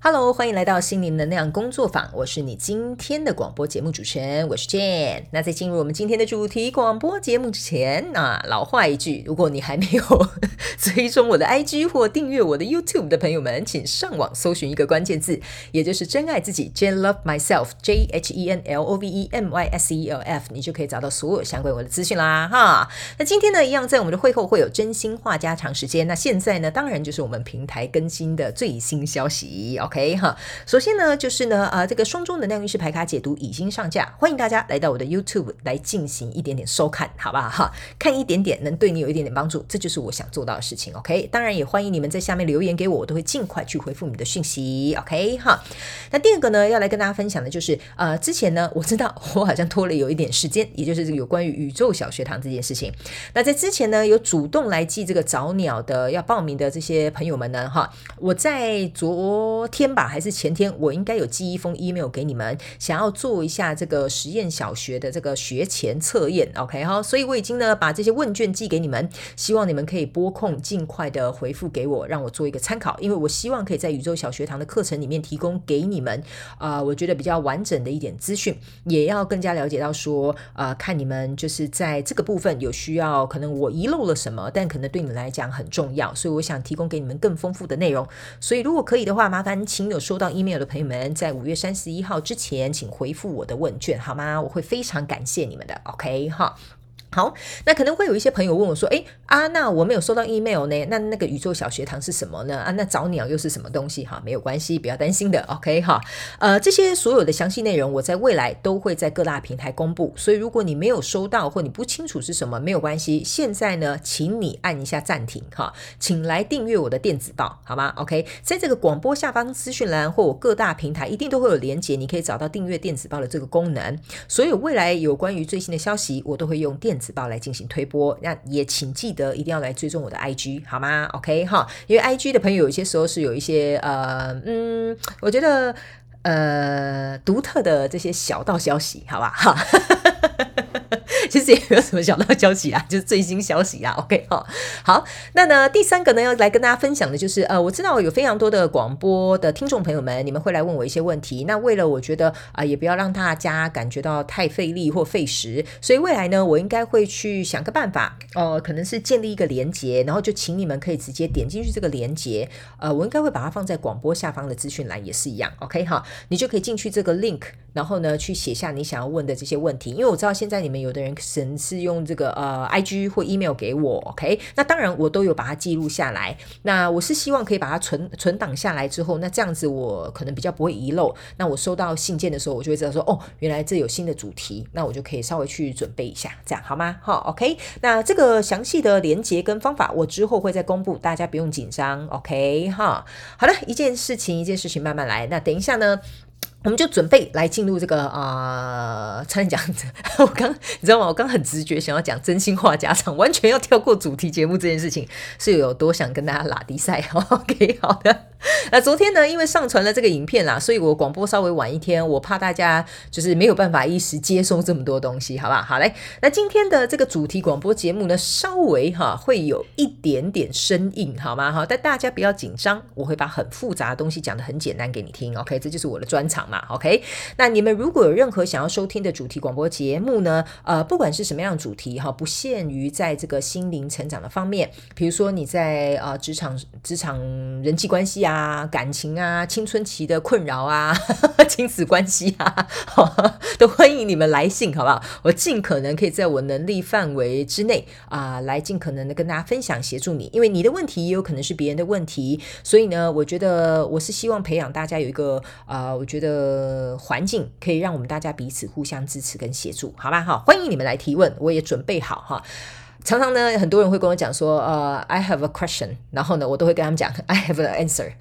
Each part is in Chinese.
Hello，欢迎来到心灵能量工作坊。我是你今天的广播节目主持人，我是 Jane。那在进入我们今天的主题广播节目之前，那老话一句，如果你还没有 追踪我的 IG 或订阅我的 YouTube 的朋友们，请上网搜寻一个关键字，也就是“真爱自己 ”，Jane Love Myself，J H E N L O V E M Y S E L F，你就可以找到所有相关我的资讯啦。哈，那今天呢，一样在我们的会后会有真心话家常时间。那现在呢，当然就是我们平台更新的最新消息哦。OK 哈，首先呢，就是呢，呃，这个双周能量运势牌卡解读已经上架，欢迎大家来到我的 YouTube 来进行一点点收看，好不好？哈，看一点点能对你有一点点帮助，这就是我想做到的事情。OK，当然也欢迎你们在下面留言给我，我都会尽快去回复你的讯息。OK 哈，那第二个呢，要来跟大家分享的就是，呃，之前呢，我知道我好像拖了有一点时间，也就是这个有关于宇宙小学堂这件事情。那在之前呢，有主动来寄这个早鸟的要报名的这些朋友们呢，哈，我在昨天。天吧，还是前天，我应该有寄一封 email 给你们，想要做一下这个实验小学的这个学前测验，OK 哈，所以我已经呢把这些问卷寄给你们，希望你们可以拨空尽快的回复给我，让我做一个参考，因为我希望可以在宇宙小学堂的课程里面提供给你们啊、我觉得比较完整的一点资讯，也要更加了解到说啊、看你们就是在这个部分有需要，可能我遗漏了什么，但可能对你们来讲很重要，所以我想提供给你们更丰富的内容，所以如果可以的话，麻烦。请有收到 email 的朋友们，在五月三十一号之前，请回复我的问卷，好吗？我会非常感谢你们的，OK 哈。好，那可能会有一些朋友问我说：“诶，啊，那我没有收到 email 呢？那那个宇宙小学堂是什么呢？啊，那找鸟又是什么东西？哈，没有关系，不要担心的，OK 哈。呃，这些所有的详细内容，我在未来都会在各大平台公布。所以，如果你没有收到或你不清楚是什么，没有关系。现在呢，请你按一下暂停，哈，请来订阅我的电子报，好吗？OK，在这个广播下方资讯栏或我各大平台一定都会有连结，你可以找到订阅电子报的这个功能。所有未来有关于最新的消息，我都会用电子报来进行推播，那也请记得一定要来追踪我的 IG 好吗？OK 哈，因为 IG 的朋友有些时候是有一些呃嗯，我觉得呃独特的这些小道消息，好吧哈。其实也没有什么小道消息啊，就是最新消息啊。OK 哈，好，那呢第三个呢要来跟大家分享的就是呃，我知道有非常多的广播的听众朋友们，你们会来问我一些问题。那为了我觉得啊、也不要让大家感觉到太费力或费时，所以未来呢，我应该会去想个办法哦、可能是建立一个连接，然后就请你们可以直接点进去这个连接。呃，我应该会把它放在广播下方的资讯栏也是一样。OK 哈，你就可以进去这个 link，然后呢去写下你想要问的这些问题，因为我知道现在你们有的人。神是用这个呃 IG 或 email 给我，OK，那当然我都有把它记录下来。那我是希望可以把它存存档下来之后，那这样子我可能比较不会遗漏。那我收到信件的时候，我就会知道说，哦，原来这有新的主题，那我就可以稍微去准备一下，这样好吗？好，OK。那这个详细的连接跟方法，我之后会再公布，大家不用紧张，OK 哈。好了，一件事情一件事情慢慢来。那等一下呢，我们就准备来进入这个啊，差点讲，我刚你知道吗？我刚很直觉想要讲真心话家常，完全要跳过主题节目这件事情，是有多想跟大家拉低赛？OK，好的。那昨天呢，因为上传了这个影片啦，所以我广播稍微晚一天，我怕大家就是没有办法一时接收这么多东西，好不好？好嘞，那今天的这个主题广播节目呢，稍微哈会有一点点生硬，好吗？哈，但大家不要紧张，我会把很复杂的东西讲得很简单给你听，OK？这就是我的专长嘛，OK？那你们如果有任何想要收听的主题广播节目呢，呃，不管是什么样的主题哈，不限于在这个心灵成长的方面，比如说你在呃职场职场人际关系啊。感情啊，青春期的困扰啊，亲子关系啊，都欢迎你们来信，好不好？我尽可能可以在我能力范围之内啊、来尽可能的跟大家分享，协助你。因为你的问题也有可能是别人的问题，所以呢，我觉得我是希望培养大家有一个啊、我觉得呃环境可以让我们大家彼此互相支持跟协助，好吧？好，欢迎你们来提问，我也准备好哈。常常呢，很多人会跟我讲说，呃，I have a question，然后呢，我都会跟他们讲，I have an answer。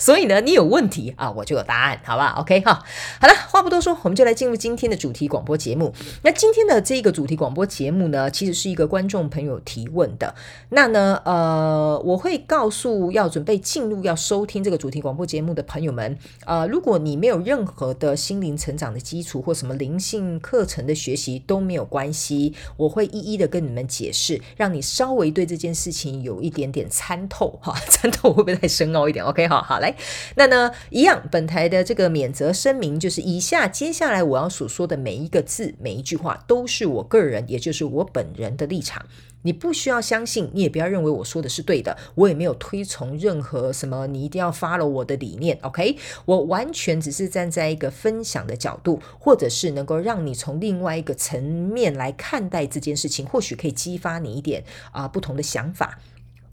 所以呢，你有问题啊，我就有答案，好吧？OK 哈，好了，话不多说，我们就来进入今天的主题广播节目。那今天的这个主题广播节目呢，其实是一个观众朋友提问的。那呢，呃，我会告诉要准备进入要收听这个主题广播节目的朋友们，呃，如果你没有任何的心灵成长的基础或什么灵性课程的学习都没有关系，我会一一的跟你们解释，让你稍微对这件事情有一点点参透哈，参透会不会太深奥一点？OK 哈，好来。那呢，一样，本台的这个免责声明就是以下接下来我要所说的每一个字、每一句话，都是我个人，也就是我本人的立场。你不需要相信，你也不要认为我说的是对的，我也没有推崇任何什么你一定要 follow 我的理念，OK？我完全只是站在一个分享的角度，或者是能够让你从另外一个层面来看待这件事情，或许可以激发你一点啊、不同的想法。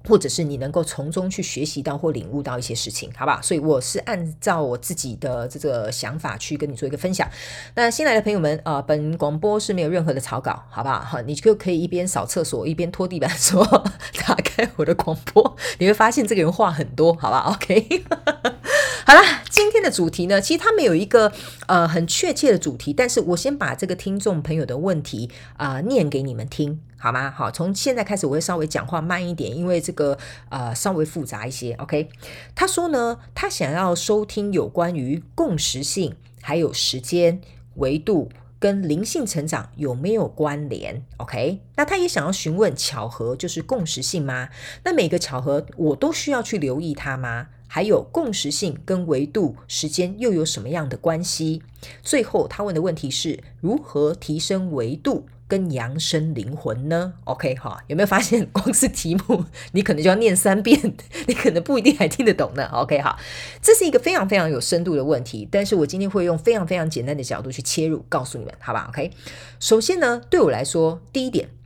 或者是你能够从中去学习到或领悟到一些事情，好不好？所以我是按照我自己的这个想法去跟你做一个分享。那新来的朋友们啊、本广播是没有任何的草稿，好不好？哈，你就可以一边扫厕所一边拖地板，说 打开我的广播，你会发现这个人话很多，好不好？OK。好了，今天的主题呢，其实它没有一个呃很确切的主题，但是我先把这个听众朋友的问题啊、念给你们听，好吗？好，从现在开始我会稍微讲话慢一点，因为这个呃稍微复杂一些。OK，他说呢，他想要收听有关于共识性，还有时间维度跟灵性成长有没有关联？OK，那他也想要询问巧合就是共识性吗？那每个巧合我都需要去留意它吗？还有共识性跟维度时间又有什么样的关系？最后他问的问题是如何提升维度跟扬升灵魂呢？OK 哈，有没有发现光是题目你可能就要念三遍，你可能不一定还听得懂呢？OK 哈，这是一个非常非常有深度的问题，但是我今天会用非常非常简单的角度去切入，告诉你们，好吧？OK，首先呢，对我来说，第一点。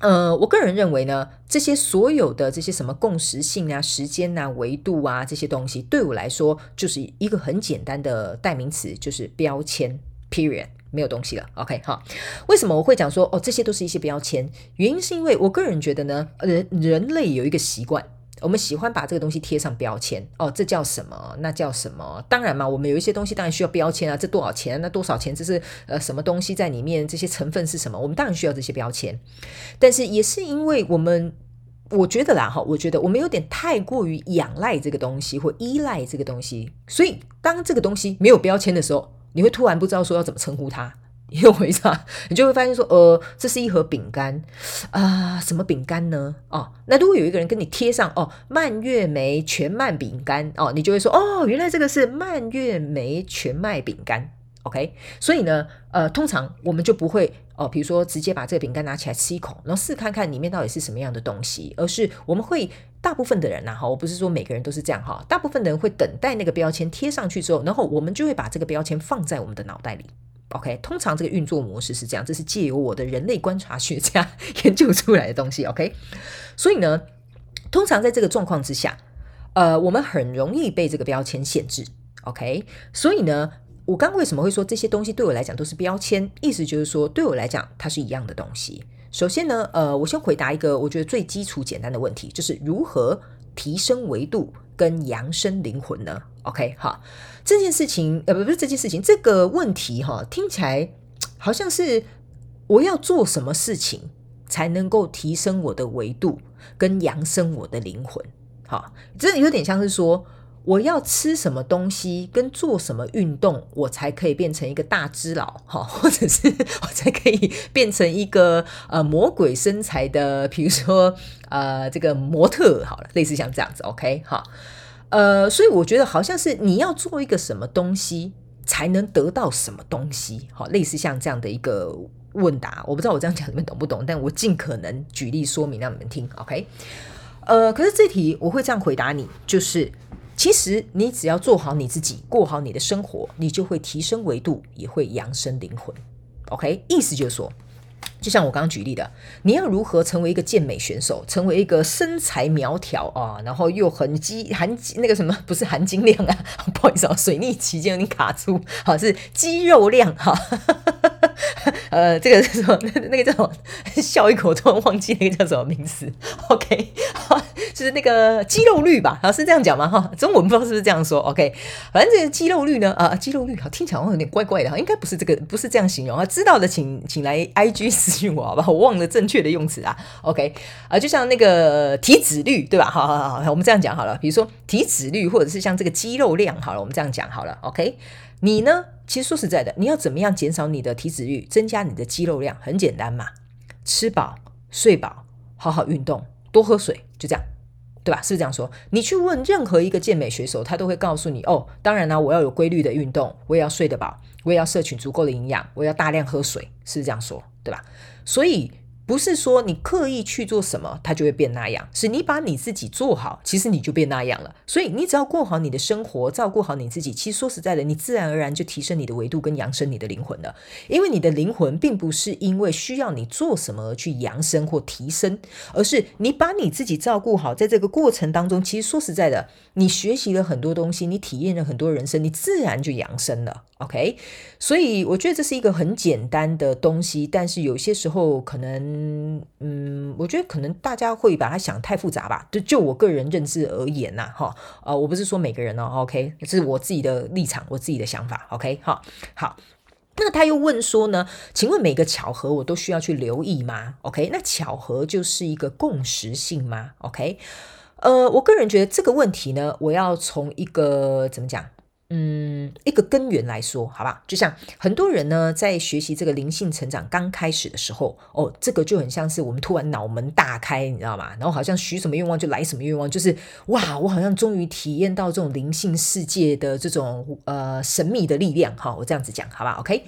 呃，我个人认为呢，这些所有的这些什么共识性啊、时间啊、维度啊这些东西，对我来说就是一个很简单的代名词，就是标签，period，没有东西了。OK，好，为什么我会讲说哦，这些都是一些标签？原因是因为我个人觉得呢，人人类有一个习惯。我们喜欢把这个东西贴上标签哦，这叫什么？那叫什么？当然嘛，我们有一些东西当然需要标签啊，这多少钱？那多少钱？这是呃什么东西在里面？这些成分是什么？我们当然需要这些标签。但是也是因为我们，我觉得啦哈，我觉得我们有点太过于仰赖这个东西或依赖这个东西，所以当这个东西没有标签的时候，你会突然不知道说要怎么称呼它。又回答，你就会发现说，呃，这是一盒饼干啊、什么饼干呢？哦，那如果有一个人跟你贴上哦，蔓越莓全麦饼干哦，你就会说，哦，原来这个是蔓越莓全麦饼干。OK，所以呢，呃，通常我们就不会哦，比如说直接把这个饼干拿起来吃一口，然后试看看里面到底是什么样的东西，而是我们会大部分的人呐，哈，我不是说每个人都是这样哈，大部分的人会等待那个标签贴上去之后，然后我们就会把这个标签放在我们的脑袋里。OK，通常这个运作模式是这样，这是借由我的人类观察学家研究出来的东西。OK，所以呢，通常在这个状况之下，呃，我们很容易被这个标签限制。OK，所以呢，我刚为什么会说这些东西对我来讲都是标签？意思就是说，对我来讲，它是一样的东西。首先呢，呃，我先回答一个我觉得最基础简单的问题，就是如何提升维度跟扬升灵魂呢？OK，哈。这件事情，呃，不，不是这件事情，这个问题哈，听起来好像是我要做什么事情才能够提升我的维度跟扬升我的灵魂？哈，这有点像是说我要吃什么东西跟做什么运动，我才可以变成一个大只佬，哈，或者是我才可以变成一个呃魔鬼身材的，比如说呃这个模特，好了，类似像这样子，OK，哈。呃，所以我觉得好像是你要做一个什么东西才能得到什么东西，好，类似像这样的一个问答，我不知道我这样讲你们懂不懂，但我尽可能举例说明让你们听，OK？呃，可是这题我会这样回答你，就是其实你只要做好你自己，过好你的生活，你就会提升维度，也会扬升灵魂，OK？意思就是说。就像我刚刚举例的，你要如何成为一个健美选手，成为一个身材苗条啊，然后又很肌含那个什么，不是含金量啊，不好意思啊，水逆期间有点卡住，好是肌肉量哈，呃，这个是什么？那个叫什么？笑一口突然忘记那个叫什么名字？OK，就是那个肌肉率吧？好是这样讲吗？哈，中文不知道是不是这样说？OK，反正这个肌肉率呢，啊，肌肉率好听起来好像有点怪怪的哈，应该不是这个，不是这样形容啊。知道的请请来 IG 私信我好吧，我忘了正确的用词啊。OK 啊，就像那个体脂率，对吧？好好好，我们这样讲好了。比如说体脂率，或者是像这个肌肉量，好了，我们这样讲好了。OK，你呢？其实说实在的，你要怎么样减少你的体脂率，增加你的肌肉量？很简单嘛，吃饱、睡饱，好好运动，多喝水，就这样。对吧？是这样说？你去问任何一个健美选手，他都会告诉你哦，当然呢，我要有规律的运动，我也要睡得饱，我也要摄取足够的营养，我要大量喝水，是这样说？对吧？所以。不是说你刻意去做什么，它就会变那样，是你把你自己做好，其实你就变那样了。所以你只要过好你的生活，照顾好你自己，其实说实在的，你自然而然就提升你的维度跟扬升你的灵魂了。因为你的灵魂并不是因为需要你做什么而去扬升或提升，而是你把你自己照顾好，在这个过程当中，其实说实在的，你学习了很多东西，你体验了很多人生，你自然就扬升了。OK，所以我觉得这是一个很简单的东西，但是有些时候可能，嗯嗯，我觉得可能大家会把它想太复杂吧。就就我个人认知而言呐、哈，呃，我不是说每个人哦，OK，这是我自己的立场，我自己的想法，OK，好，好。那他又问说呢，请问每个巧合我都需要去留意吗？OK，那巧合就是一个共识性吗？OK，呃，我个人觉得这个问题呢，我要从一个怎么讲？嗯，一个根源来说，好吧，就像很多人呢，在学习这个灵性成长刚开始的时候，哦，这个就很像是我们突然脑门大开，你知道吗？然后好像许什么愿望就来什么愿望，就是哇，我好像终于体验到这种灵性世界的这种呃神秘的力量，哈，我这样子讲，好吧，OK。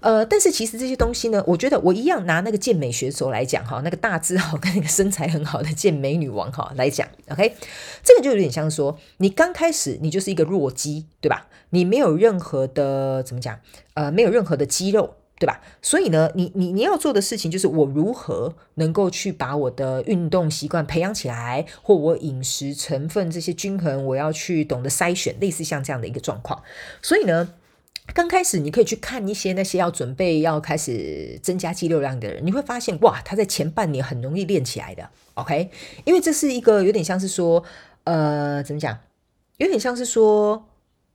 呃，但是其实这些东西呢，我觉得我一样拿那个健美选手来讲哈，那个大只好跟那个身材很好的健美女王哈来讲，OK，这个就有点像说，你刚开始你就是一个弱鸡，对吧？你没有任何的怎么讲，呃，没有任何的肌肉，对吧？所以呢，你你你要做的事情就是我如何能够去把我的运动习惯培养起来，或我饮食成分这些均衡，我要去懂得筛选，类似像这样的一个状况。所以呢。刚开始你可以去看一些那些要准备要开始增加肌肉量的人，你会发现哇，他在前半年很容易练起来的，OK？因为这是一个有点像是说，呃，怎么讲？有点像是说，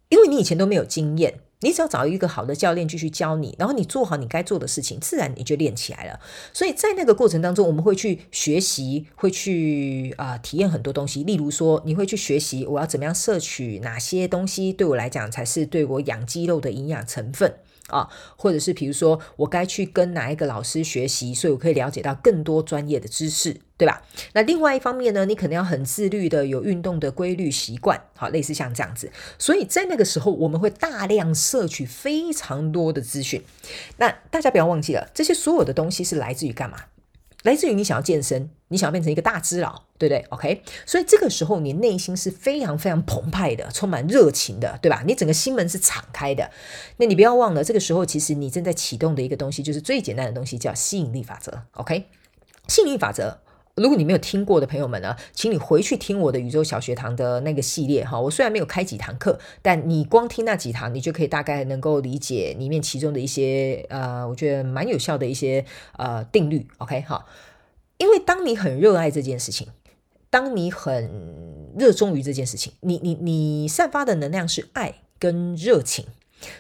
因为你以前都没有经验。你只要找一个好的教练继续教你，然后你做好你该做的事情，自然你就练起来了。所以在那个过程当中，我们会去学习，会去啊、体验很多东西。例如说，你会去学习我要怎么样摄取哪些东西，对我来讲才是对我养肌肉的营养成分。啊，或者是比如说，我该去跟哪一个老师学习，所以我可以了解到更多专业的知识，对吧？那另外一方面呢，你可能要很自律的有运动的规律习惯，好，类似像这样子。所以在那个时候，我们会大量摄取非常多的资讯。那大家不要忘记了，这些所有的东西是来自于干嘛？来自于你想要健身，你想要变成一个大只佬，对不对？OK，所以这个时候你内心是非常非常澎湃的，充满热情的，对吧？你整个心门是敞开的。那你不要忘了，这个时候其实你正在启动的一个东西，就是最简单的东西，叫吸引力法则。OK，吸引力法则。如果你没有听过的朋友们呢，请你回去听我的宇宙小学堂的那个系列哈。我虽然没有开几堂课，但你光听那几堂，你就可以大概能够理解里面其中的一些呃，我觉得蛮有效的一些呃定律。OK 哈，因为当你很热爱这件事情，当你很热衷于这件事情，你你你散发的能量是爱跟热情。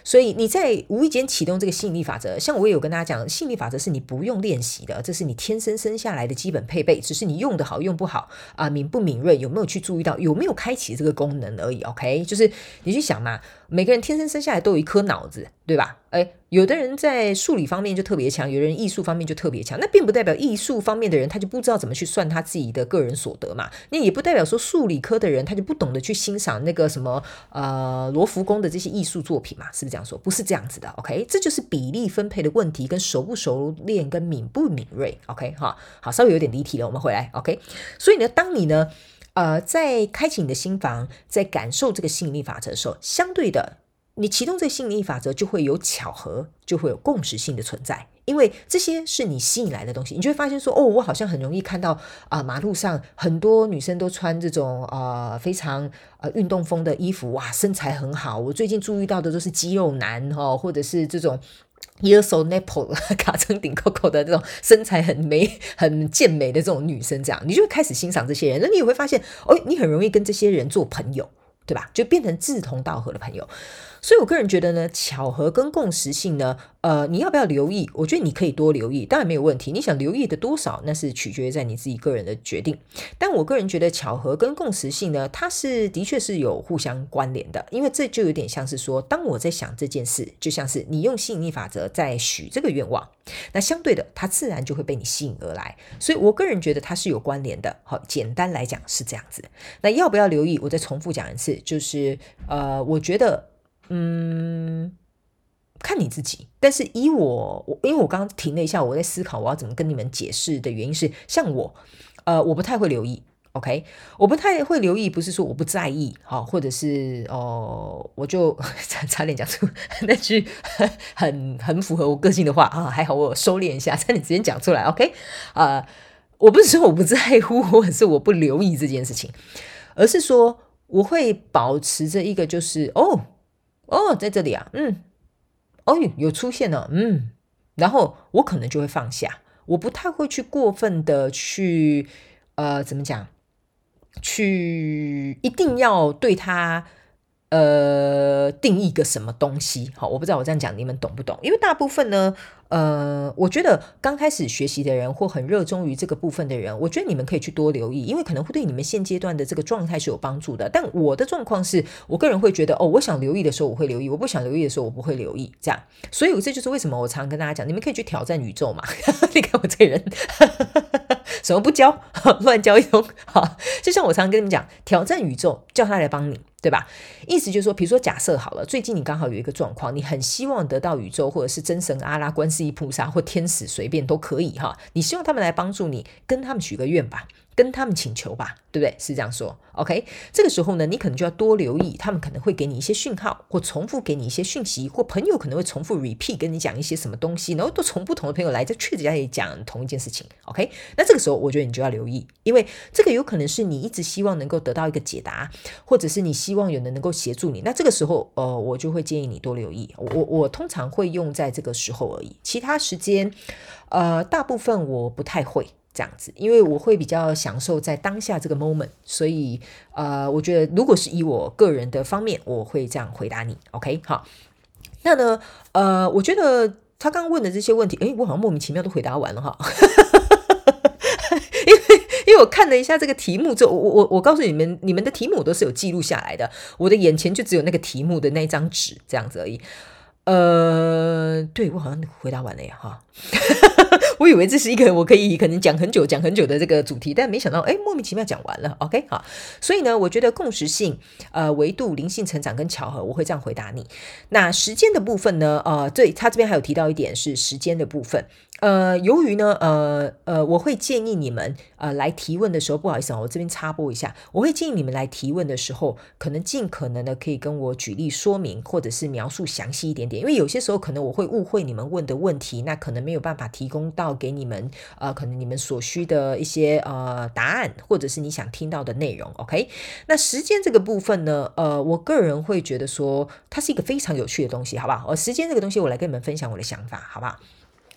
所以你在无意间启动这个吸引力法则，像我也有跟大家讲，吸引力法则是你不用练习的，这是你天生生下来的基本配备，只是你用得好用不好啊，敏不敏锐，有没有去注意到，有没有开启这个功能而已。OK，就是你去想嘛。每个人天生生下来都有一颗脑子，对吧？诶，有的人在数理方面就特别强，有人艺术方面就特别强。那并不代表艺术方面的人他就不知道怎么去算他自己的个人所得嘛。那也不代表说数理科的人他就不懂得去欣赏那个什么呃罗浮宫的这些艺术作品嘛？是不是这样说？不是这样子的。OK，这就是比例分配的问题，跟熟不熟练，跟敏不敏锐。OK，哈，好，稍微有点离题了，我们回来。OK，所以呢，当你呢。呃，在开启你的心房，在感受这个吸引力法则的时候，相对的，你启动这个吸引力法则就会有巧合，就会有共识性的存在，因为这些是你吸引来的东西，你就会发现说，哦，我好像很容易看到啊、呃，马路上很多女生都穿这种呃非常呃运动风的衣服，哇，身材很好。我最近注意到的都是肌肉男哈、哦，或者是这种。耶手 nipple 卡成顶扣扣的这种身材很美、很健美的这种女生，这样你就会开始欣赏这些人，那你也会发现，哦，你很容易跟这些人做朋友，对吧？就变成志同道合的朋友。所以我个人觉得呢，巧合跟共识性呢，呃，你要不要留意？我觉得你可以多留意，当然没有问题。你想留意的多少，那是取决于在你自己个人的决定。但我个人觉得巧合跟共识性呢，它是的确是有互相关联的，因为这就有点像是说，当我在想这件事，就像是你用吸引力法则在许这个愿望，那相对的，它自然就会被你吸引而来。所以我个人觉得它是有关联的。好，简单来讲是这样子。那要不要留意？我再重复讲一次，就是呃，我觉得，嗯。看你自己，但是以我，我因为我刚刚停了一下，我在思考我要怎么跟你们解释的原因是，像我，呃，我不太会留意，OK，我不太会留意，不是说我不在意，好，或者是哦、我就差 差点讲出那句很很符合我个性的话啊，还好我收敛一下，差点直接讲出来，OK，啊、呃，我不是说我不在乎，或者是我不留意这件事情，而是说我会保持着一个就是哦哦，在这里啊，嗯。哦，有出现了，嗯，然后我可能就会放下，我不太会去过分的去，呃，怎么讲，去一定要对他。呃，定义个什么东西？好，我不知道我这样讲你们懂不懂？因为大部分呢，呃，我觉得刚开始学习的人或很热衷于这个部分的人，我觉得你们可以去多留意，因为可能会对你们现阶段的这个状态是有帮助的。但我的状况是我个人会觉得，哦，我想留意的时候我会留意，我不想留意的时候我不会留意，这样。所以这就是为什么我常常跟大家讲，你们可以去挑战宇宙嘛。你看我这个人，什么不教，乱教一通。好，就像我常常跟你们讲，挑战宇宙，叫他来帮你。对吧？意思就是说，比如说，假设好了，最近你刚好有一个状况，你很希望得到宇宙或者是真神阿拉、观世音菩萨或天使，随便都可以哈。你希望他们来帮助你，跟他们许个愿吧。跟他们请求吧，对不对？是这样说，OK？这个时候呢，你可能就要多留意，他们可能会给你一些讯号，或重复给你一些讯息，或朋友可能会重复 repeat 跟你讲一些什么东西，然后都从不同的朋友来，这确实在讲同一件事情，OK？那这个时候，我觉得你就要留意，因为这个有可能是你一直希望能够得到一个解答，或者是你希望有人能够协助你。那这个时候，呃，我就会建议你多留意。我我通常会用在这个时候而已，其他时间，呃，大部分我不太会。这样子，因为我会比较享受在当下这个 moment，所以呃，我觉得如果是以我个人的方面，我会这样回答你，OK？好，那呢，呃，我觉得他刚刚问的这些问题，诶，我好像莫名其妙都回答完了哈，因为因为我看了一下这个题目之后，我我我告诉你们，你们的题目我都是有记录下来的，我的眼前就只有那个题目的那一张纸这样子而已，呃，对，我好像回答完了呀，哈。我以为这是一个我可以可能讲很久讲很久的这个主题，但没想到哎，莫名其妙讲完了。OK，好，所以呢，我觉得共识性、呃，维度、灵性成长跟巧合，我会这样回答你。那时间的部分呢？呃，对，他这边还有提到一点是时间的部分。呃，由于呢，呃呃，我会建议你们呃来提问的时候，不好意思啊，我这边插播一下，我会建议你们来提问的时候，可能尽可能的可以跟我举例说明，或者是描述详细一点点，因为有些时候可能我会误会你们问的问题，那可能没有办法提供到给你们呃，可能你们所需的一些呃答案，或者是你想听到的内容。OK，那时间这个部分呢，呃，我个人会觉得说它是一个非常有趣的东西，好不好？呃，时间这个东西，我来跟你们分享我的想法，好不好？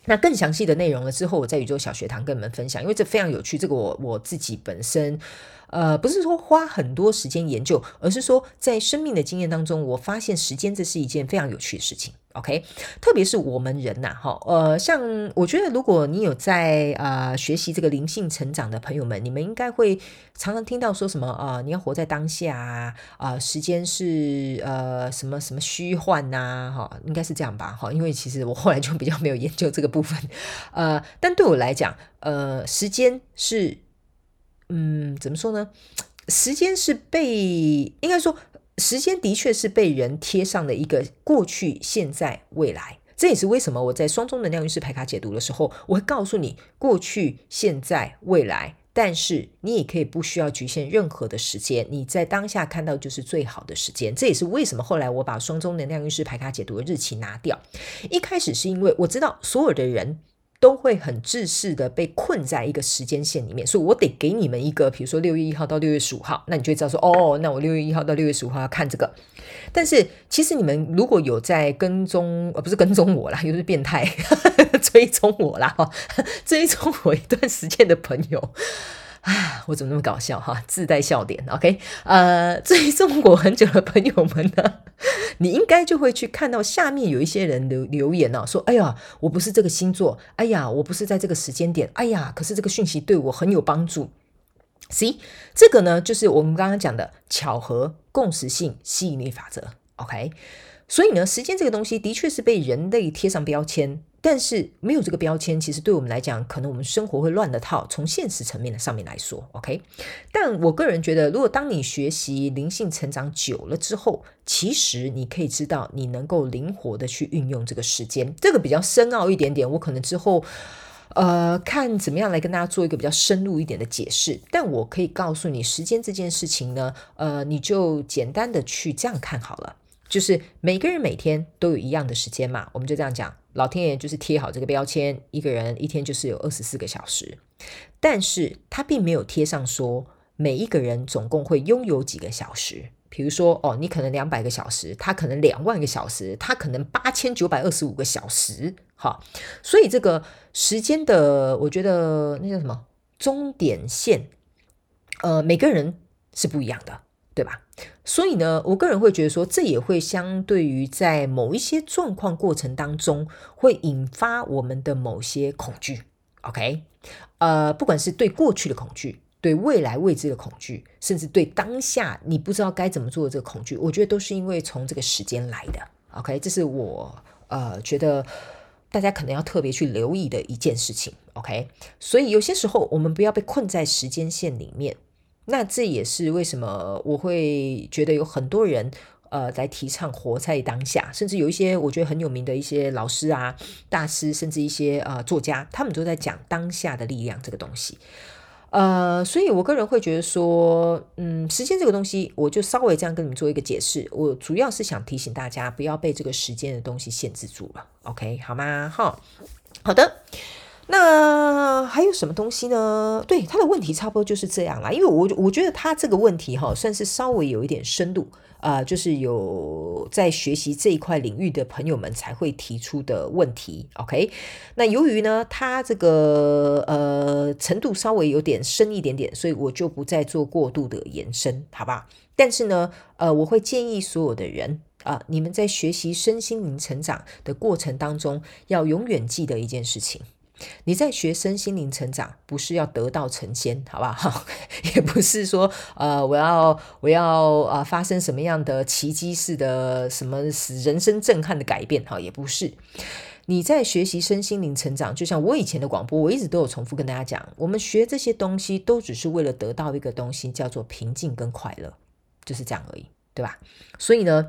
那更详细的内容呢之后，我在宇宙小学堂跟你们分享，因为这非常有趣。这个我我自己本身，呃，不是说花很多时间研究，而是说在生命的经验当中，我发现时间这是一件非常有趣的事情。OK，特别是我们人呐，哈，呃，像我觉得，如果你有在、呃、学习这个灵性成长的朋友们，你们应该会常常听到说什么啊、呃，你要活在当下啊，啊、时间是呃什么什么虚幻呐，哈，应该是这样吧，哈，因为其实我后来就比较没有研究这个部分，呃，但对我来讲，呃，时间是，嗯，怎么说呢？时间是被应该说。时间的确是被人贴上了一个过去、现在、未来，这也是为什么我在双中能量运势牌卡解读的时候，我会告诉你过去、现在、未来，但是你也可以不需要局限任何的时间，你在当下看到就是最好的时间。这也是为什么后来我把双中能量运势牌卡解读的日期拿掉。一开始是因为我知道所有的人。都会很自私的被困在一个时间线里面，所以我得给你们一个，比如说六月一号到六月十五号，那你就知道说，哦，那我六月一号到六月十五号要看这个。但是其实你们如果有在跟踪，呃，不是跟踪我啦，又是变态 追踪我啦，追踪我一段时间的朋友，啊，我怎么那么搞笑哈？自带笑点，OK？呃，追踪我很久的朋友们呢，你应该就会去看到下面有一些人留留言呢、说：“哎呀，我不是这个星座，哎呀，我不是在这个时间点，哎呀，可是这个讯息对我很有帮助。” See，这个呢，就是我们刚刚讲的巧合、共识性、吸引力法则，OK？所以呢，时间这个东西的确是被人类贴上标签。但是没有这个标签，其实对我们来讲，可能我们生活会乱了套。从现实层面的上面来说，OK。但我个人觉得，如果当你学习灵性成长久了之后，其实你可以知道，你能够灵活的去运用这个时间。这个比较深奥一点点，我可能之后呃看怎么样来跟大家做一个比较深入一点的解释。但我可以告诉你，时间这件事情呢，呃，你就简单的去这样看好了。就是每个人每天都有一样的时间嘛，我们就这样讲，老天爷就是贴好这个标签，一个人一天就是有二十四个小时，但是他并没有贴上说每一个人总共会拥有几个小时，比如说哦，你可能两百个小时，他可能两万个小时，他可能八千九百二十五个小时，哈，所以这个时间的，我觉得那叫什么终点线，呃，每个人是不一样的。对吧？所以呢，我个人会觉得说，这也会相对于在某一些状况过程当中，会引发我们的某些恐惧。OK，呃，不管是对过去的恐惧，对未来未知的恐惧，甚至对当下你不知道该怎么做的这个恐惧，我觉得都是因为从这个时间来的。OK，这是我呃觉得大家可能要特别去留意的一件事情。OK，所以有些时候我们不要被困在时间线里面。那这也是为什么我会觉得有很多人呃来提倡活在当下，甚至有一些我觉得很有名的一些老师啊、大师，甚至一些呃作家，他们都在讲当下的力量这个东西。呃，所以我个人会觉得说，嗯，时间这个东西，我就稍微这样跟你们做一个解释。我主要是想提醒大家，不要被这个时间的东西限制住了。OK，好吗？哈，好的。那还有什么东西呢？对，他的问题差不多就是这样啦。因为我我觉得他这个问题哈，算是稍微有一点深度啊，就是有在学习这一块领域的朋友们才会提出的问题。OK，那由于呢，他这个呃程度稍微有点深一点点，所以我就不再做过度的延伸，好吧？但是呢，呃，我会建议所有的人啊，你们在学习身心灵成长的过程当中，要永远记得一件事情。你在学身心灵成长，不是要得道成仙，好不好？也不是说，呃，我要我要啊、呃，发生什么样的奇迹式的什么使人生震撼的改变，哈，也不是。你在学习身心灵成长，就像我以前的广播，我一直都有重复跟大家讲，我们学这些东西都只是为了得到一个东西，叫做平静跟快乐，就是这样而已，对吧？所以呢，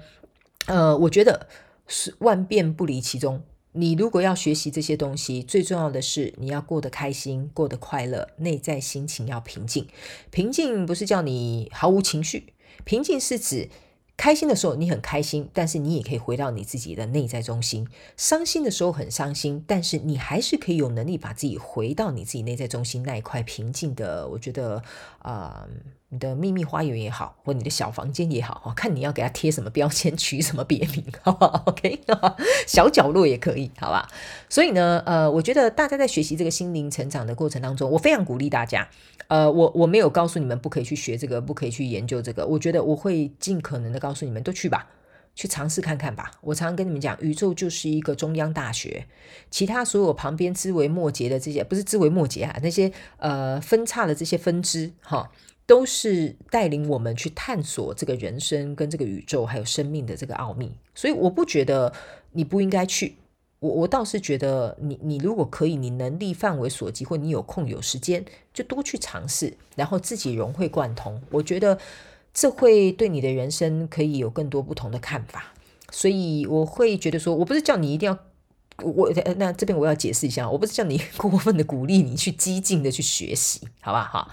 呃，我觉得是万变不离其宗。你如果要学习这些东西，最重要的是你要过得开心，过得快乐，内在心情要平静。平静不是叫你毫无情绪，平静是指开心的时候你很开心，但是你也可以回到你自己的内在中心；伤心的时候很伤心，但是你还是可以有能力把自己回到你自己内在中心那一块平静的。我觉得啊。你的秘密花园也好，或你的小房间也好，看你要给它贴什么标签，取什么别名，好不好？OK，小角落也可以，好吧？所以呢，呃，我觉得大家在学习这个心灵成长的过程当中，我非常鼓励大家。呃，我我没有告诉你们不可以去学这个，不可以去研究这个。我觉得我会尽可能的告诉你们，都去吧，去尝试看看吧。我常常跟你们讲，宇宙就是一个中央大学，其他所有旁边枝微末节的这些，不是枝微末节啊，那些呃分叉的这些分支，哈。都是带领我们去探索这个人生跟这个宇宙还有生命的这个奥秘，所以我不觉得你不应该去，我我倒是觉得你你如果可以，你能力范围所及，或你有空有时间，就多去尝试，然后自己融会贯通，我觉得这会对你的人生可以有更多不同的看法，所以我会觉得说，我不是叫你一定要。我那这边我要解释一下，我不是叫你 过分的鼓励你去激进的去学习，好吧？好，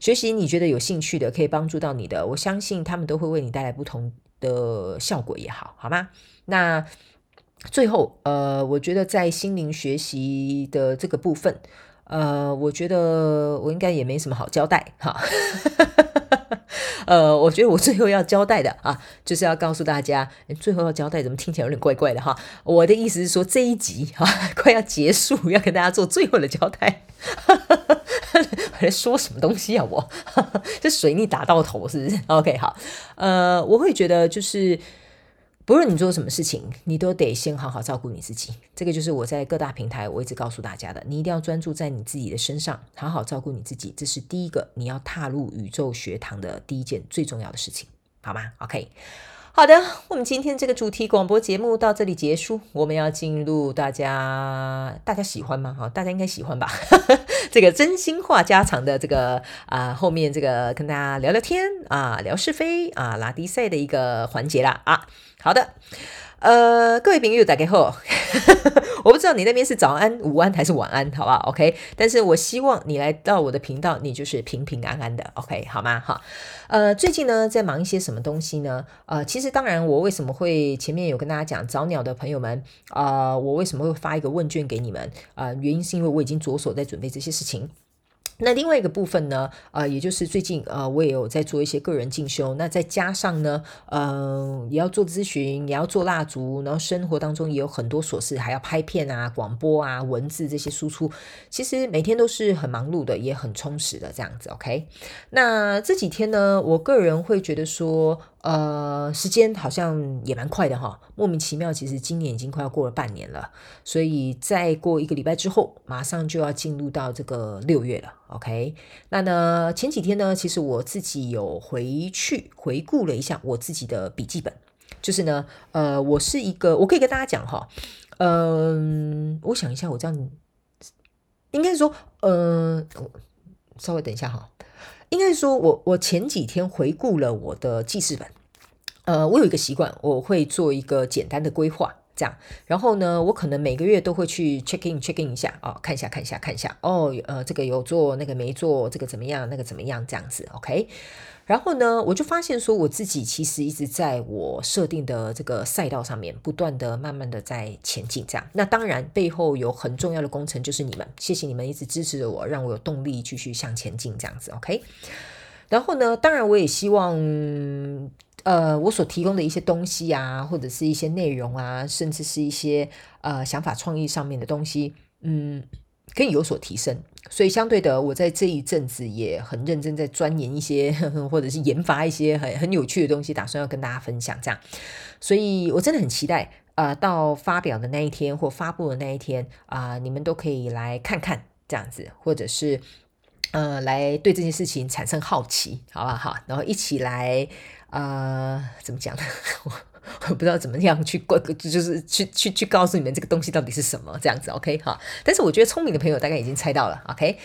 学习你觉得有兴趣的，可以帮助到你的，我相信他们都会为你带来不同的效果也好，好吗？那最后，呃，我觉得在心灵学习的这个部分，呃，我觉得我应该也没什么好交代哈。呃，我觉得我最后要交代的 啊，就是要告诉大家，最后要交代怎么听起来有点怪怪的哈。我的意思是说，这一集 啊快要结束，要跟大家做最后的交代。我在说什么东西啊？我这水逆打到头是不是？OK，好，呃，我会觉得就是。不论你做什么事情，你都得先好好照顾你自己。这个就是我在各大平台我一直告诉大家的，你一定要专注在你自己的身上，好好照顾你自己。这是第一个你要踏入宇宙学堂的第一件最重要的事情，好吗？OK，好的，我们今天这个主题广播节目到这里结束，我们要进入大家大家喜欢吗？哈，大家应该喜欢吧？这个真心话家常的这个啊、后面这个跟大家聊聊天啊，聊是非啊，拉低赛的一个环节啦啊。好的，呃，各位朋友大家好，我不知道你那边是早安、午安还是晚安，好吧？OK，但是我希望你来到我的频道，你就是平平安安的，OK，好吗？哈，呃，最近呢在忙一些什么东西呢？呃，其实当然，我为什么会前面有跟大家讲早鸟的朋友们啊、呃，我为什么会发一个问卷给你们啊、呃？原因是因为我已经着手在准备这些事情。那另外一个部分呢，呃，也就是最近呃，我也有在做一些个人进修。那再加上呢，呃，也要做咨询，也要做蜡烛，然后生活当中也有很多琐事，还要拍片啊、广播啊、文字这些输出。其实每天都是很忙碌的，也很充实的这样子。OK，那这几天呢，我个人会觉得说。呃，时间好像也蛮快的哈，莫名其妙，其实今年已经快要过了半年了，所以再过一个礼拜之后，马上就要进入到这个六月了。OK，那呢，前几天呢，其实我自己有回去回顾了一下我自己的笔记本，就是呢，呃，我是一个，我可以跟大家讲哈，嗯、我想一下，我这样应该是说，呃，稍微等一下哈。应该说我，我前几天回顾了我的记事本，呃，我有一个习惯，我会做一个简单的规划，这样，然后呢，我可能每个月都会去 check in check in 一下、哦，看一下看一下看一下，哦，呃，这个有做，那个没做，这个怎么样，那个怎么样，这样子，OK。然后呢，我就发现说，我自己其实一直在我设定的这个赛道上面，不断的、慢慢的在前进。这样，那当然背后有很重要的工程，就是你们，谢谢你们一直支持着我，让我有动力继续向前进。这样子，OK。然后呢，当然我也希望，呃，我所提供的一些东西啊，或者是一些内容啊，甚至是一些呃想法创意上面的东西，嗯。可以有所提升，所以相对的，我在这一阵子也很认真在钻研一些，或者是研发一些很很有趣的东西，打算要跟大家分享。这样，所以我真的很期待啊、呃，到发表的那一天或发布的那一天啊、你们都可以来看看这样子，或者是呃，来对这件事情产生好奇，好不好？然后一起来呃，怎么讲呢？我不知道怎么样去过，就是去去去告诉你们这个东西到底是什么这样子，OK 哈。但是我觉得聪明的朋友大概已经猜到了，OK。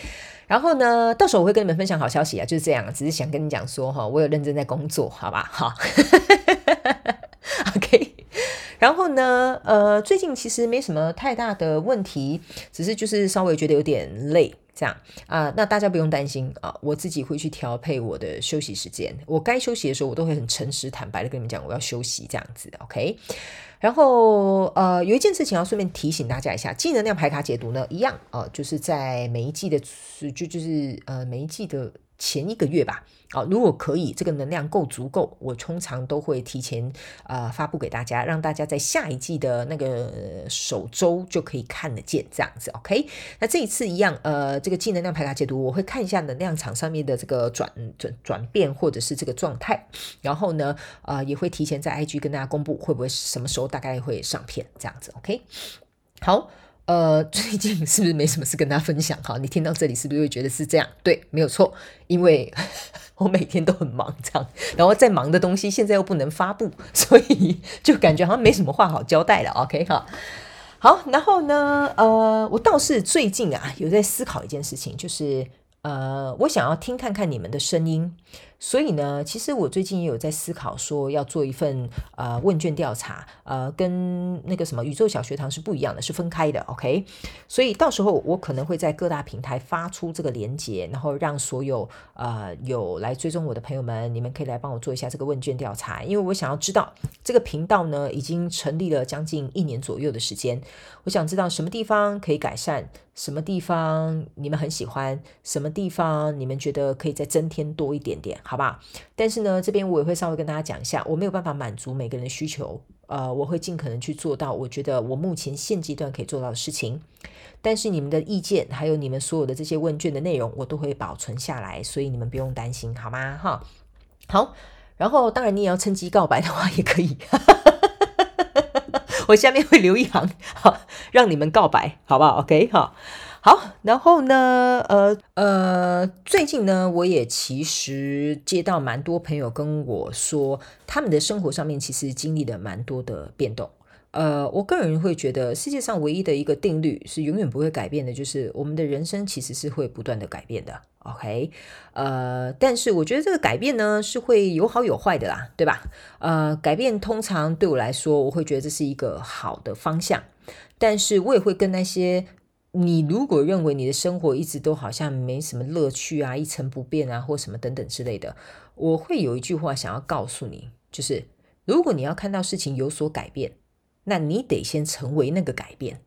然后呢，到时候我会跟你们分享好消息啊，就是这样，只是想跟你讲说哈，我有认真在工作，好吧，哈。然后呢，呃，最近其实没什么太大的问题，只是就是稍微觉得有点累。这样啊、那大家不用担心啊，我自己会去调配我的休息时间。我该休息的时候，我都会很诚实坦白的跟你们讲，我要休息这样子，OK。然后呃，有一件事情要顺便提醒大家一下，技能量牌卡解读呢，一样啊、就是在每一季的就就是呃每一季的前一个月吧。好，如果可以，这个能量够足够，我通常都会提前、呃、发布给大家，让大家在下一季的那个首周就可以看得见，这样子，OK？那这一次一样，呃，这个技能量牌卡解读，我会看一下能量场上面的这个转转转变或者是这个状态，然后呢，呃，也会提前在 IG 跟大家公布会不会什么时候大概会上片，这样子，OK？好。呃，最近是不是没什么事跟大家分享？哈，你听到这里是不是会觉得是这样？对，没有错，因为 我每天都很忙，这样，然后在忙的东西现在又不能发布，所以 就感觉好像没什么话好交代了。OK，哈，好，然后呢，呃，我倒是最近啊有在思考一件事情，就是呃，我想要听看看你们的声音。所以呢，其实我最近也有在思考，说要做一份呃问卷调查，呃，跟那个什么宇宙小学堂是不一样的，是分开的，OK？所以到时候我可能会在各大平台发出这个连接，然后让所有呃有来追踪我的朋友们，你们可以来帮我做一下这个问卷调查，因为我想要知道这个频道呢已经成立了将近一年左右的时间，我想知道什么地方可以改善，什么地方你们很喜欢，什么地方你们觉得可以再增添多一点点，好好吧？但是呢，这边我也会稍微跟大家讲一下，我没有办法满足每个人的需求，呃，我会尽可能去做到我觉得我目前现阶段可以做到的事情。但是你们的意见还有你们所有的这些问卷的内容，我都会保存下来，所以你们不用担心，好吗？哈，好。然后，当然你也要趁机告白的话也可以。我下面会留一行，好，让你们告白，好不好？OK，好，好。然后呢，呃呃，最近呢，我也其实接到蛮多朋友跟我说，他们的生活上面其实经历了蛮多的变动。呃，我个人会觉得，世界上唯一的一个定律是永远不会改变的，就是我们的人生其实是会不断的改变的。OK，呃，但是我觉得这个改变呢，是会有好有坏的啦，对吧？呃，改变通常对我来说，我会觉得这是一个好的方向，但是我也会跟那些你如果认为你的生活一直都好像没什么乐趣啊，一成不变啊，或什么等等之类的，我会有一句话想要告诉你，就是如果你要看到事情有所改变。那你得先成为那个改变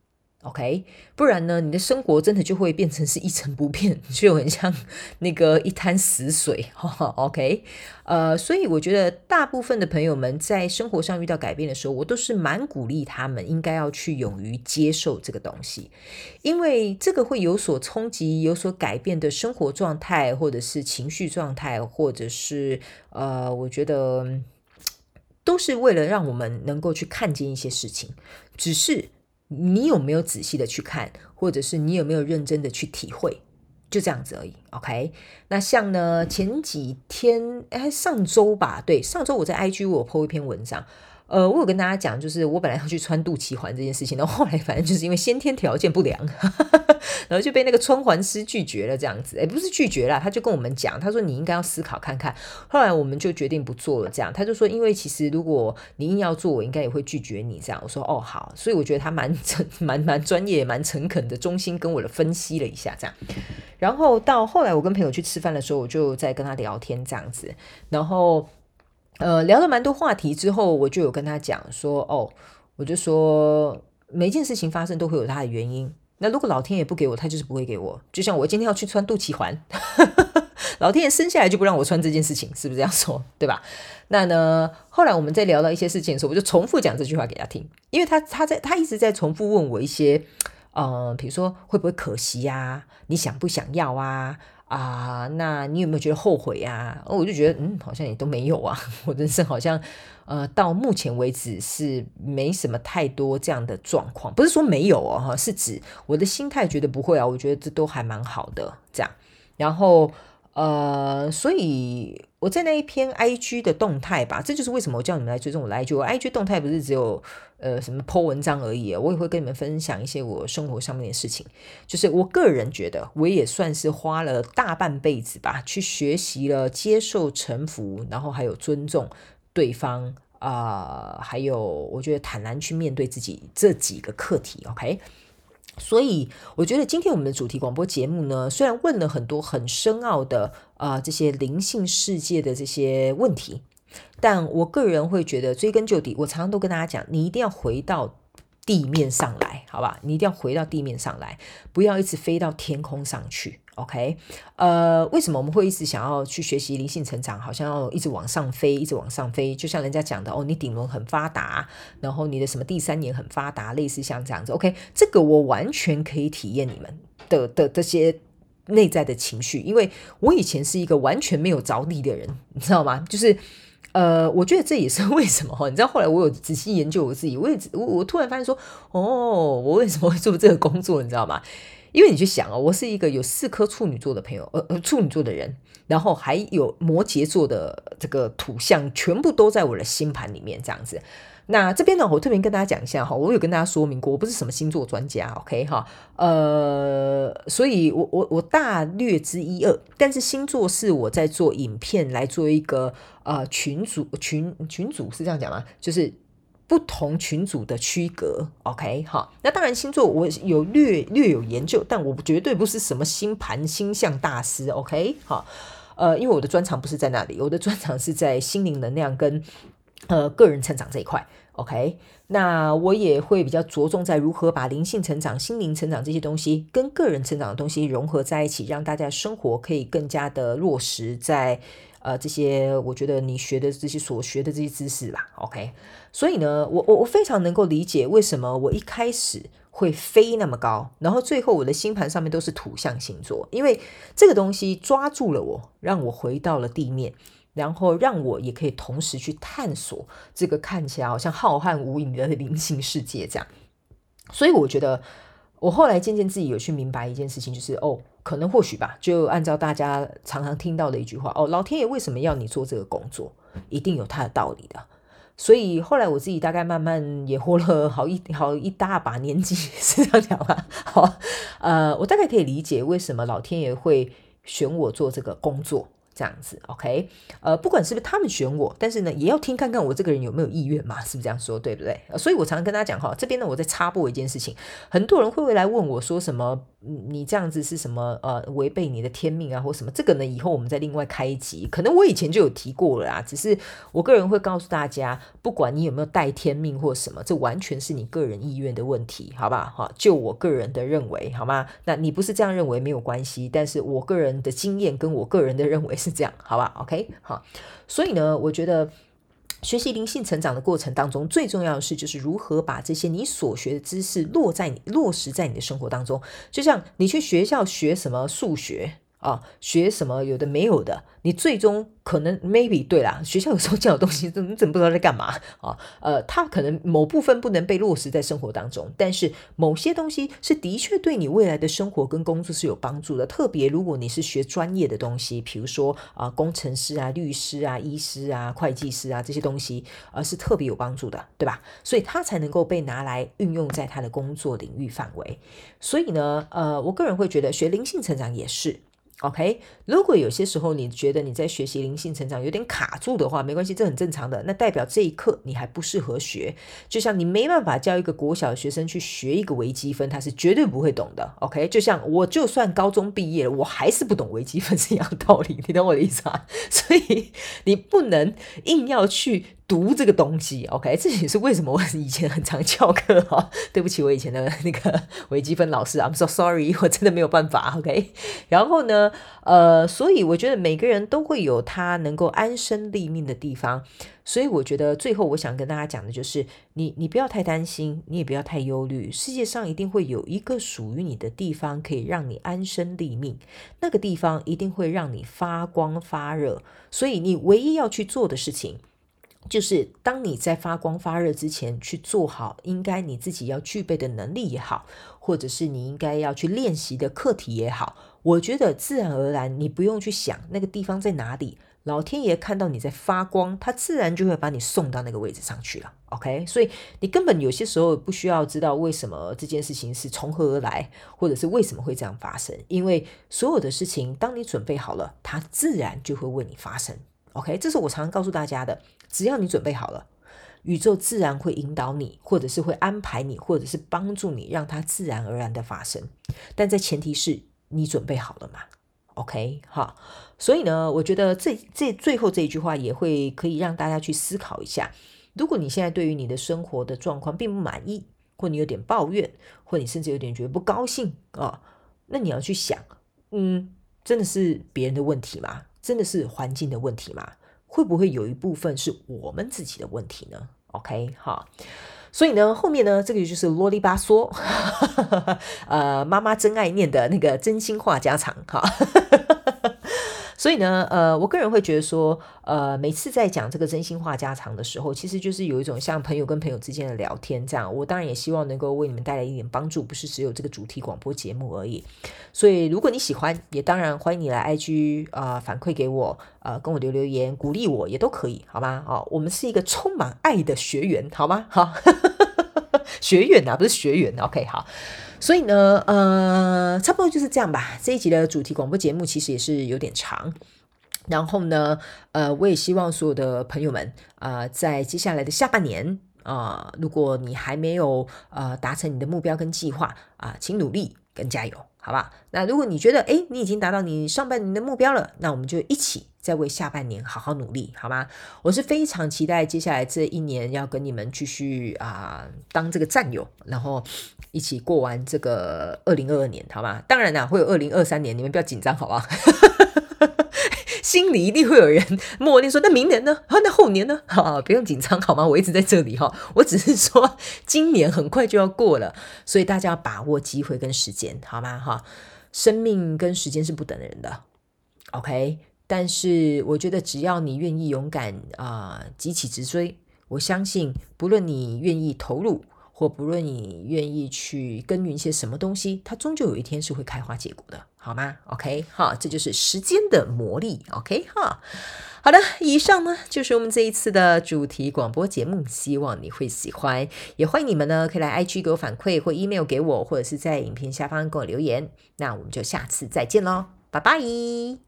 ，OK？不然呢，你的生活真的就会变成是一成不变，就很像那个一滩死水，OK？呃，所以我觉得大部分的朋友们在生活上遇到改变的时候，我都是蛮鼓励他们应该要去勇于接受这个东西，因为这个会有所冲击、有所改变的生活状态，或者是情绪状态，或者是呃，我觉得。都是为了让我们能够去看见一些事情，只是你有没有仔细的去看，或者是你有没有认真的去体会，就这样子而已。OK，那像呢，前几天，哎，上周吧，对，上周我在 IG 我 po 一篇文章。呃，我有跟大家讲，就是我本来要去穿肚脐环这件事情，然后后来反正就是因为先天条件不良，然后就被那个穿环师拒绝了，这样子，诶，不是拒绝了，他就跟我们讲，他说你应该要思考看看。后来我们就决定不做了，这样，他就说，因为其实如果你硬要做，我应该也会拒绝你这样。我说哦好，所以我觉得他蛮诚蛮蛮专业、蛮诚恳的，衷心跟我的分析了一下这样。然后到后来我跟朋友去吃饭的时候，我就在跟他聊天这样子，然后。呃，聊了蛮多话题之后，我就有跟他讲说，哦，我就说每件事情发生都会有它的原因。那如果老天爷不给我，他就是不会给我。就像我今天要去穿肚脐环，老天爷生下来就不让我穿这件事情，是不是这样说？对吧？那呢，后来我们在聊到一些事情的时候，我就重复讲这句话给他听，因为他他在他一直在重复问我一些，呃，比如说会不会可惜呀、你想不想要啊？啊，那你有没有觉得后悔呀？我就觉得，嗯，好像也都没有啊。我人生好像，呃，到目前为止是没什么太多这样的状况。不是说没有哦，是指我的心态觉得不会啊。我觉得这都还蛮好的，这样。然后。呃，所以我在那一篇 IG 的动态吧，这就是为什么我叫你们来追踪我的 IG。我 IG 动态不是只有呃什么 po 文章而已，我也会跟你们分享一些我生活上面的事情。就是我个人觉得，我也算是花了大半辈子吧，去学习了接受、臣服，然后还有尊重对方啊、还有我觉得坦然去面对自己这几个课题。OK。所以，我觉得今天我们的主题广播节目呢，虽然问了很多很深奥的啊、呃、这些灵性世界的这些问题，但我个人会觉得追根究底，我常常都跟大家讲，你一定要回到地面上来，好吧？你一定要回到地面上来，不要一直飞到天空上去。OK，呃，为什么我们会一直想要去学习灵性成长？好像要一直往上飞，一直往上飞，就像人家讲的哦，你顶轮很发达，然后你的什么第三眼很发达，类似像这样子。OK，这个我完全可以体验你们的的这些内在的情绪，因为我以前是一个完全没有着力的人，你知道吗？就是呃，我觉得这也是 为什么哈，你知道后来我有仔细研究我自己，我也我我突然发现说，哦，我为什么会做这个工作？你知道吗？因为你去想啊，我是一个有四颗处女座的朋友，呃呃，处女座的人，然后还有摩羯座的这个土象，全部都在我的星盘里面这样子。那这边呢，我特别跟大家讲一下哈，我有跟大家说明过，我不是什么星座专家，OK 哈，呃，所以我我我大略知一二，但是星座是我在做影片来做一个呃群组群群组是这样讲吗？就是。不同群组的区隔，OK，好，那当然星座我有略略有研究，但我绝对不是什么星盘星象大师，OK，好，呃，因为我的专长不是在那里，我的专长是在心灵能量跟呃个人成长这一块 OK，那我也会比较着重在如何把灵性成长、心灵成长这些东西跟个人成长的东西融合在一起，让大家生活可以更加的落实在呃这些我觉得你学的这些所学的这些知识吧。OK，所以呢，我我我非常能够理解为什么我一开始会飞那么高，然后最后我的星盘上面都是土象星座，因为这个东西抓住了我，让我回到了地面。然后让我也可以同时去探索这个看起来好像浩瀚无垠的 灵性世界，这样。所以我觉得，我后来渐渐自己有去明白一件事情，就是哦，可能或许吧，就按照大家常常听到的一句话，哦，老天爷为什么要你做这个工作？一定有他的道理的。所以后来我自己大概慢慢也活了 好一好一大把年纪，是这样讲吧？好，呃，我大概可以理解为什么老天爷会选我做这个工作。这样子，OK，呃，不管是不是他们选我，但是呢，也要听看看我这个人有没有意愿嘛，是不是这样说，对不对？所以我常常跟大家讲哈，这边呢，我在插播一件事情，很多人会会来问我说什么？你这样子是什么？呃，违背你的天命啊，或什么？这个呢，以后我们再另外开一集。可能我以前就有提过了啊，只是我个人会告诉大家，不管你有没有带天命或什么，这完全是你个人意愿的问题，好吧？哈，就我个人的认为，好吗？那你不是这样认为没有关系，但是我个人的经验跟我个人的认为是是这样，好吧？OK，好，所以呢，我觉得。学习灵性成长的过程当中，最重要的是就是如何把这些你所学的知识落在你落实在你的生活当中。就像你去学校学什么数学。啊，学什么有的没有的，你最终可能 maybe 对啦。学校有时候教的东西，你怎么不知道在干嘛啊？呃，它可能某部分不能被落实在生活当中，但是某些东西是的确对你未来的生活跟工作是有帮助的。特别如果你是学专业的东西，比如说啊、工程师啊、律师啊、医师啊、会计师啊这些东西，而、呃、是特别有帮助的，对吧？所以它才能够被拿来运用在他的工作领域范围。所以呢，呃，我个人会觉得学灵性成长也是。OK，如果有些时候你觉得你在学习灵性成长有点卡住的话，没关系，这很正常的。那代表这一刻你还不适合学，就像你没办法教一个国小学生去学一个微积分，他是绝对不会懂的。OK，就像我就算高中毕业了，我还是不懂微积分是一样道理，你懂我的意思吗？所以你不能硬要去。读这个东西，OK，这也是为什么我以前很常翘课哈。对不起，我以前的那个 微积分老师，I'm so sorry，我真的没有办法，OK。然后呢，呃，所以我觉得每个人都会有他能够安身立命的地方。所以我觉得最后我想跟大家讲的就是，你你不要太担心，你也不要太忧虑，世界上一定会有一个属于你的地方，可以让你安身立命。那个地方一定会让你发光发热。所以你唯一要去做的事情。就是当你在发光发热之前，去做好应该你自己要具备的能力也好，或者是你应该要去练习的课题也好，我觉得自然而然，你不用去想那个地方在哪里，老天爷看到你在发光，他自然就会把你送到那个位置上去了。OK，所以你根本有些时候不需要知道为什么这件事情是从何而来，或者是为什么会这样发生，因为所有的事情，当你准备好了，它自然就会为你发生。OK，这是我常常告诉大家的。只要你准备好了，宇宙自然会引导你，或者是会安排你，或者是帮助你，让它自然而然的发生。但在前提是你准备好了嘛？OK，好。所以呢，我觉得这这最后这一句话也会可以让大家去思考一下：如果你现在对于你的生活的状况并不满意，或你有点抱怨，或你甚至有点觉得不高兴啊，那你要去想，嗯，真的是别人的问题吗？真的是环境的问题吗？会不会有一部分是我们自己的问题呢？OK，好，所以呢，后面呢，这个就是啰里吧嗦，呃，妈妈真爱念的那个真心话家常，哈。所以呢，呃，我个人会觉得说，呃，每次在讲这个真心话家常的时候，其实就是有一种像朋友跟朋友之间的聊天这样。我当然也希望能够为你们带来一点帮助，不是只有这个主题广播节目而已。所以，如果你喜欢，也当然欢迎你来 IG 啊、反馈给我，呃，跟我留留言，鼓励我也都可以，好吗？哦，我们是一个充满爱的学员，好吗？好，学员啊，不是学员，OK，好。所以呢，呃，差不多就是这样吧。这一集的主题广播节目其实也是有点长，然后呢，呃，我也希望所有的朋友们啊、呃，在接下来的下半年啊、如果你还没有呃达成你的目标跟计划啊、请努力跟加油，好吧？那如果你觉得诶，你已经达到你上半年的目标了，那我们就一起。再为下半年好好努力，好吗？我是非常期待接下来这一年要跟你们继续啊、当这个战友，然后一起过完这个二零二二年，好吗？当然啦，会有二零二三年，你们不要紧张，好吧？心里一定会有人默念说：“那明年呢？啊，那后年呢？啊，不用紧张好吗？我一直在这里哈。我只是说，今年很快就要过了，所以大家要把握机会跟时间，好吗？哈，生命跟时间是不等人的，OK。但是我觉得，只要你愿意勇敢啊，急起直追，我相信，不论你愿意投入。”或不论你愿意去耕耘一些什么东西，它终究有一天是会开花结果的，好吗？OK，好，这就是时间的魔力。OK，哈，好的，以上呢就是我们这一次的主题广播节目，希望你会喜欢，也欢迎你们呢可以来 IG 给我反馈，或 email 给我，或者是在影片下方给我留言。那我们就下次再见喽，拜拜。